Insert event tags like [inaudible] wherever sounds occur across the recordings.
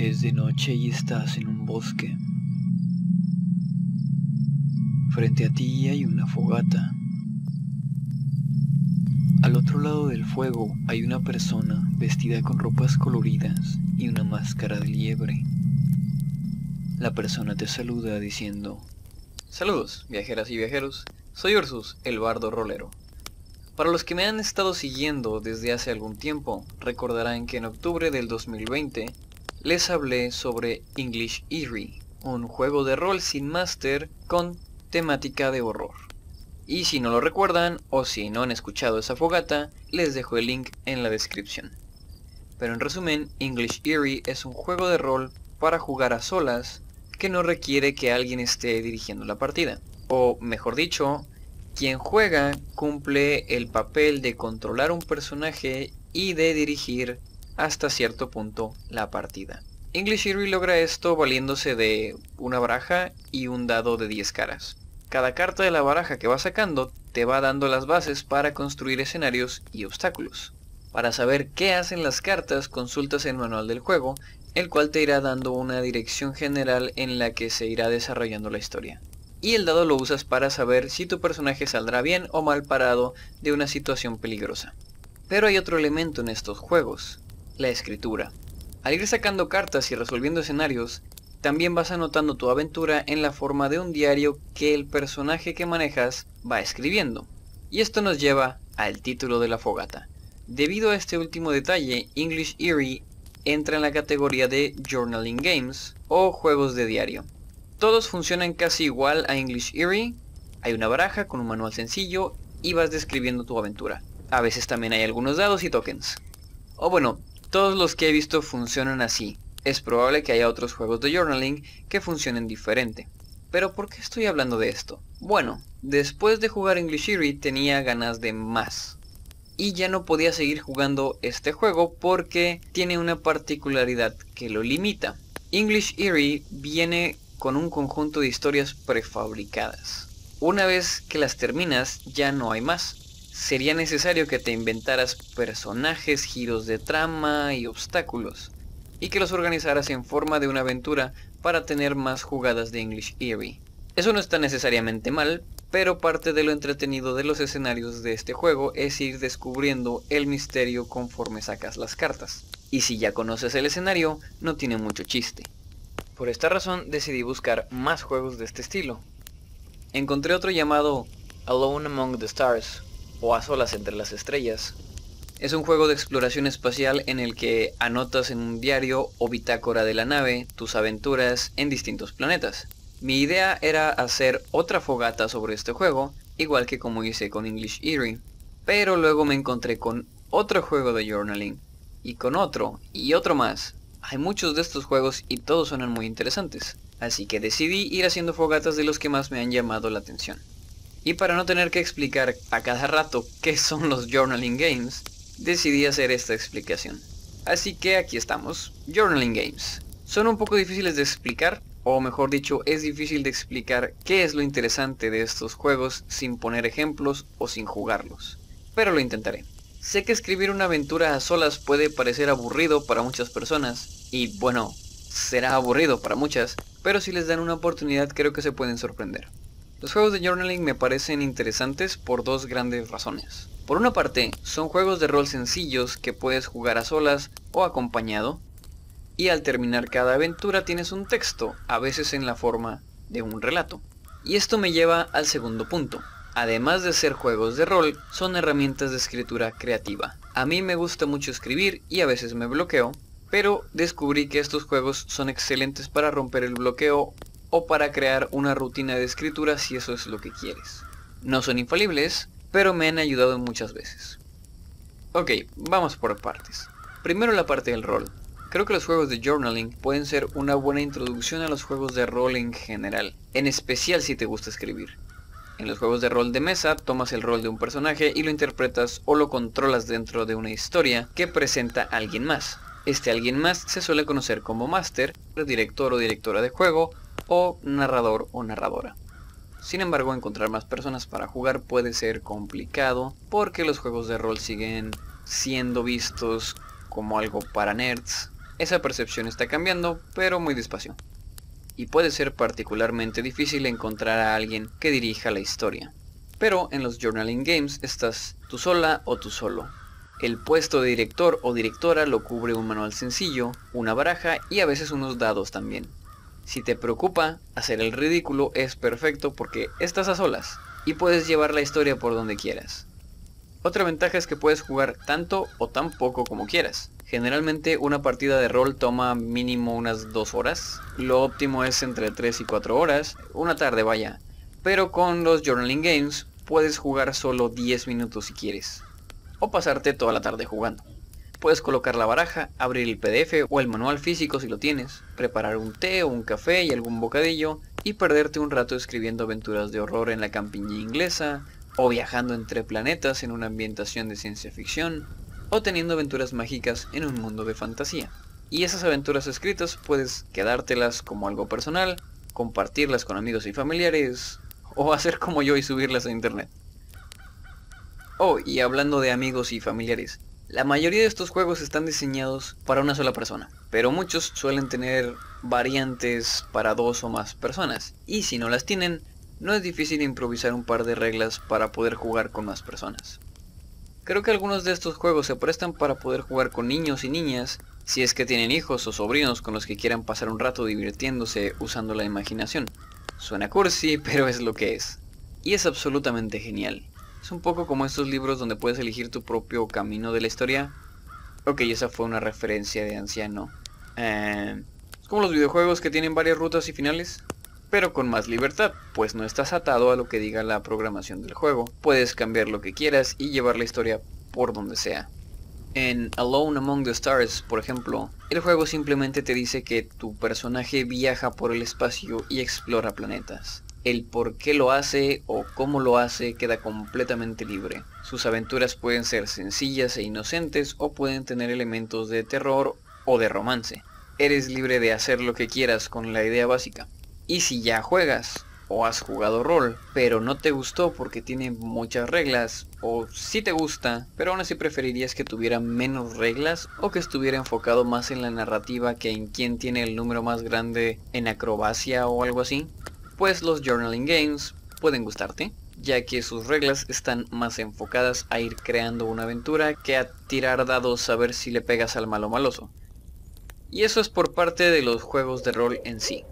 Es de noche y estás en un bosque. Frente a ti hay una fogata. Al otro lado del fuego hay una persona vestida con ropas coloridas y una máscara de liebre. La persona te saluda diciendo, Saludos, viajeras y viajeros, soy Ursus, el bardo rolero. Para los que me han estado siguiendo desde hace algún tiempo, recordarán que en octubre del 2020 les hablé sobre English Eerie, un juego de rol sin máster con temática de horror. Y si no lo recuerdan o si no han escuchado esa fogata, les dejo el link en la descripción. Pero en resumen, English Eerie es un juego de rol para jugar a solas que no requiere que alguien esté dirigiendo la partida. O mejor dicho, quien juega cumple el papel de controlar un personaje y de dirigir hasta cierto punto la partida. English Eerie logra esto valiéndose de una baraja y un dado de 10 caras. Cada carta de la baraja que va sacando te va dando las bases para construir escenarios y obstáculos. Para saber qué hacen las cartas consultas el manual del juego, el cual te irá dando una dirección general en la que se irá desarrollando la historia y el dado lo usas para saber si tu personaje saldrá bien o mal parado de una situación peligrosa. Pero hay otro elemento en estos juegos, la escritura. Al ir sacando cartas y resolviendo escenarios, también vas anotando tu aventura en la forma de un diario que el personaje que manejas va escribiendo. Y esto nos lleva al título de la fogata. Debido a este último detalle, English Eerie entra en la categoría de Journaling Games o juegos de diario. Todos funcionan casi igual a English Eerie. Hay una baraja con un manual sencillo y vas describiendo tu aventura. A veces también hay algunos dados y tokens. O bueno, todos los que he visto funcionan así. Es probable que haya otros juegos de journaling que funcionen diferente. Pero ¿por qué estoy hablando de esto? Bueno, después de jugar English Eerie tenía ganas de más. Y ya no podía seguir jugando este juego porque tiene una particularidad que lo limita. English Eerie viene con un conjunto de historias prefabricadas. Una vez que las terminas, ya no hay más. Sería necesario que te inventaras personajes, giros de trama y obstáculos, y que los organizaras en forma de una aventura para tener más jugadas de English Eerie. Eso no está necesariamente mal, pero parte de lo entretenido de los escenarios de este juego es ir descubriendo el misterio conforme sacas las cartas. Y si ya conoces el escenario, no tiene mucho chiste. Por esta razón decidí buscar más juegos de este estilo. Encontré otro llamado Alone Among the Stars, o A Solas entre las Estrellas. Es un juego de exploración espacial en el que anotas en un diario o bitácora de la nave tus aventuras en distintos planetas. Mi idea era hacer otra fogata sobre este juego, igual que como hice con English Eerie, pero luego me encontré con otro juego de journaling, y con otro, y otro más, hay muchos de estos juegos y todos suenan muy interesantes, así que decidí ir haciendo fogatas de los que más me han llamado la atención. Y para no tener que explicar a cada rato qué son los Journaling Games, decidí hacer esta explicación. Así que aquí estamos, Journaling Games. Son un poco difíciles de explicar, o mejor dicho, es difícil de explicar qué es lo interesante de estos juegos sin poner ejemplos o sin jugarlos. Pero lo intentaré. Sé que escribir una aventura a solas puede parecer aburrido para muchas personas, y bueno, será aburrido para muchas, pero si les dan una oportunidad creo que se pueden sorprender. Los juegos de journaling me parecen interesantes por dos grandes razones. Por una parte, son juegos de rol sencillos que puedes jugar a solas o acompañado, y al terminar cada aventura tienes un texto, a veces en la forma de un relato. Y esto me lleva al segundo punto. Además de ser juegos de rol, son herramientas de escritura creativa. A mí me gusta mucho escribir y a veces me bloqueo, pero descubrí que estos juegos son excelentes para romper el bloqueo o para crear una rutina de escritura si eso es lo que quieres. No son infalibles, pero me han ayudado muchas veces. Ok, vamos por partes. Primero la parte del rol. Creo que los juegos de journaling pueden ser una buena introducción a los juegos de rol en general, en especial si te gusta escribir. En los juegos de rol de mesa tomas el rol de un personaje y lo interpretas o lo controlas dentro de una historia que presenta a alguien más. Este alguien más se suele conocer como máster, director o directora de juego, o narrador o narradora. Sin embargo, encontrar más personas para jugar puede ser complicado porque los juegos de rol siguen siendo vistos como algo para nerds esa percepción está cambiando, pero muy despacio. Y puede ser particularmente difícil encontrar a alguien que dirija la historia. Pero en los Journaling Games estás tú sola o tú solo. El puesto de director o directora lo cubre un manual sencillo, una baraja y a veces unos dados también. Si te preocupa, hacer el ridículo es perfecto porque estás a solas y puedes llevar la historia por donde quieras. Otra ventaja es que puedes jugar tanto o tan poco como quieras. Generalmente una partida de rol toma mínimo unas 2 horas, lo óptimo es entre 3 y 4 horas, una tarde vaya, pero con los Journaling Games puedes jugar solo 10 minutos si quieres, o pasarte toda la tarde jugando. Puedes colocar la baraja, abrir el PDF o el manual físico si lo tienes, preparar un té o un café y algún bocadillo y perderte un rato escribiendo aventuras de horror en la campiña inglesa, o viajando entre planetas en una ambientación de ciencia ficción, o teniendo aventuras mágicas en un mundo de fantasía. Y esas aventuras escritas puedes quedártelas como algo personal, compartirlas con amigos y familiares, o [laughs] hacer como yo y subirlas a internet. Oh, y hablando de amigos y familiares, la mayoría de estos juegos están diseñados para una sola persona, pero muchos suelen tener variantes para dos o más personas, y si no las tienen, no es difícil improvisar un par de reglas para poder jugar con más personas. Creo que algunos de estos juegos se prestan para poder jugar con niños y niñas si es que tienen hijos o sobrinos con los que quieran pasar un rato divirtiéndose usando la imaginación. Suena cursi, [laughs] pero es lo que es. Y es absolutamente genial. Es un poco como estos libros donde puedes elegir tu propio camino de la historia. Ok, esa fue una referencia de anciano. Eh, es como los videojuegos que tienen varias rutas y finales, pero con más libertad, pues no estás atado a lo que diga la programación del juego. Puedes cambiar lo que quieras y llevar la historia por donde sea. En Alone Among the Stars, por ejemplo, el juego simplemente te dice que tu personaje viaja por el espacio y explora planetas. El por qué lo hace o cómo lo hace queda completamente libre. Sus aventuras pueden ser sencillas e inocentes o pueden tener elementos de terror o de romance. Eres libre de hacer lo que quieras con la idea básica. Y si ya juegas o has jugado rol, pero no te gustó porque tiene muchas reglas, o si te gusta, pero aún así preferirías que tuviera menos reglas o que estuviera enfocado más en la narrativa que en quién tiene el número más grande en acrobacia o algo así, pues los journaling games pueden gustarte, ya que sus reglas están más enfocadas a ir creando una aventura que a tirar dados a ver si le pegas al malo maloso. Y eso es por parte de los juegos de rol en sí.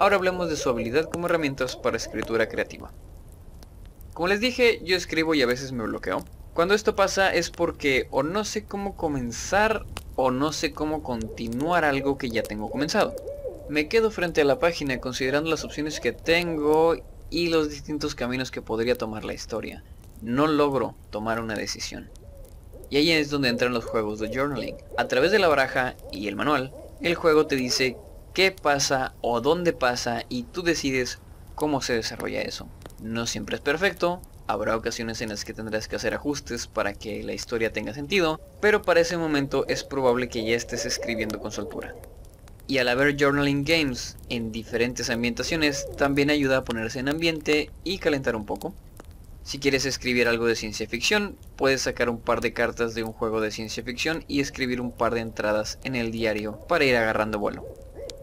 Ahora hablemos de su habilidad como herramientas para escritura creativa. Como les dije, yo escribo y a veces me bloqueo. Cuando esto pasa es porque o no sé cómo comenzar o no sé cómo continuar algo que ya tengo comenzado. Me quedo frente a la página considerando las opciones que tengo y los distintos caminos que podría tomar la historia. No logro tomar una decisión. Y ahí es donde entran los juegos de journaling. A través de la baraja y el manual, el juego te dice qué pasa o dónde pasa y tú decides cómo se desarrolla eso. No siempre es perfecto, habrá ocasiones en las que tendrás que hacer ajustes para que la historia tenga sentido, pero para ese momento es probable que ya estés escribiendo con soltura. Y al haber journaling games en diferentes ambientaciones, también ayuda a ponerse en ambiente y calentar un poco. Si quieres escribir algo de ciencia ficción, puedes sacar un par de cartas de un juego de ciencia ficción y escribir un par de entradas en el diario para ir agarrando vuelo.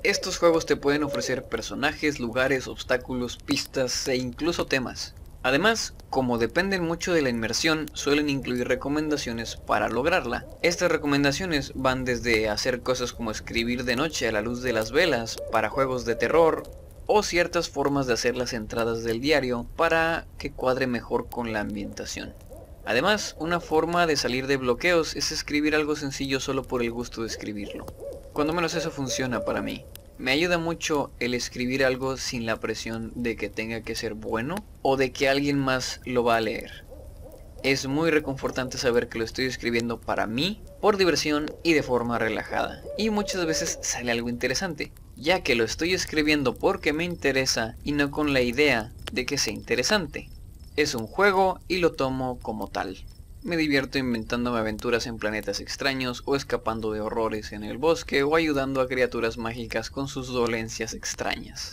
Estos juegos te pueden ofrecer personajes, lugares, obstáculos, pistas e incluso temas. Además, como dependen mucho de la inmersión, suelen incluir recomendaciones para lograrla. Estas recomendaciones van desde hacer cosas como escribir de noche a la luz de las velas para juegos de terror, o ciertas formas de hacer las entradas del diario para que cuadre mejor con la ambientación. Además, una forma de salir de bloqueos es escribir algo sencillo solo por el gusto de escribirlo. Cuando menos eso funciona para mí. Me ayuda mucho el escribir algo sin la presión de que tenga que ser bueno o de que alguien más lo va a leer. Es muy reconfortante saber que lo estoy escribiendo para mí, por diversión y de forma relajada. Y muchas veces sale algo interesante, ya que lo estoy escribiendo porque me interesa y no con la idea de que sea interesante. Es un juego y lo tomo como tal. Me divierto inventándome aventuras en planetas extraños o escapando de horrores en el bosque o ayudando a criaturas mágicas con sus dolencias extrañas.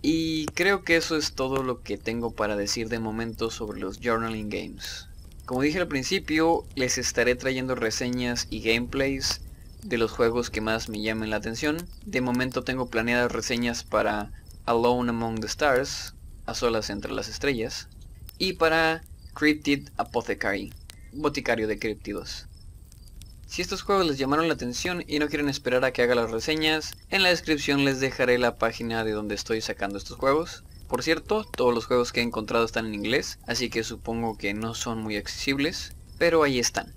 Y creo que eso es todo lo que tengo para decir de momento sobre los Journaling Games. Como dije al principio, les estaré trayendo reseñas y gameplays de los juegos que más me llamen la atención. De momento tengo planeadas reseñas para Alone Among the Stars, A Solas Entre las Estrellas, y para Cryptid Apothecary, Boticario de Cryptidos. Si estos juegos les llamaron la atención y no quieren esperar a que haga las reseñas, en la descripción les dejaré la página de donde estoy sacando estos juegos. Por cierto, todos los juegos que he encontrado están en inglés, así que supongo que no son muy accesibles, pero ahí están.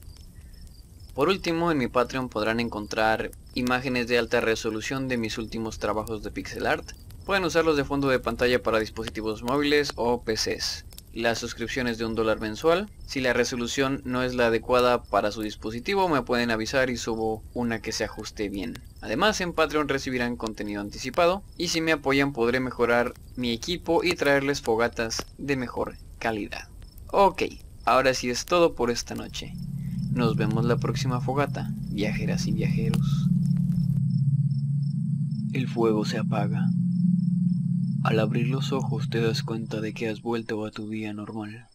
Por último, en mi Patreon podrán encontrar imágenes de alta resolución de mis últimos trabajos de pixel art. Pueden usarlos de fondo de pantalla para dispositivos móviles o PCs. La suscripción es de un dólar mensual. Si la resolución no es la adecuada para su dispositivo, me pueden avisar y subo una que se ajuste bien. Además, en Patreon recibirán contenido anticipado y si me apoyan podré mejorar mi equipo y traerles fogatas de mejor calidad. Ok, ahora sí es todo por esta noche. Nos vemos la próxima fogata, viajeras y viajeros. El fuego se apaga. Al abrir los ojos te das cuenta de que has vuelto a tu día normal.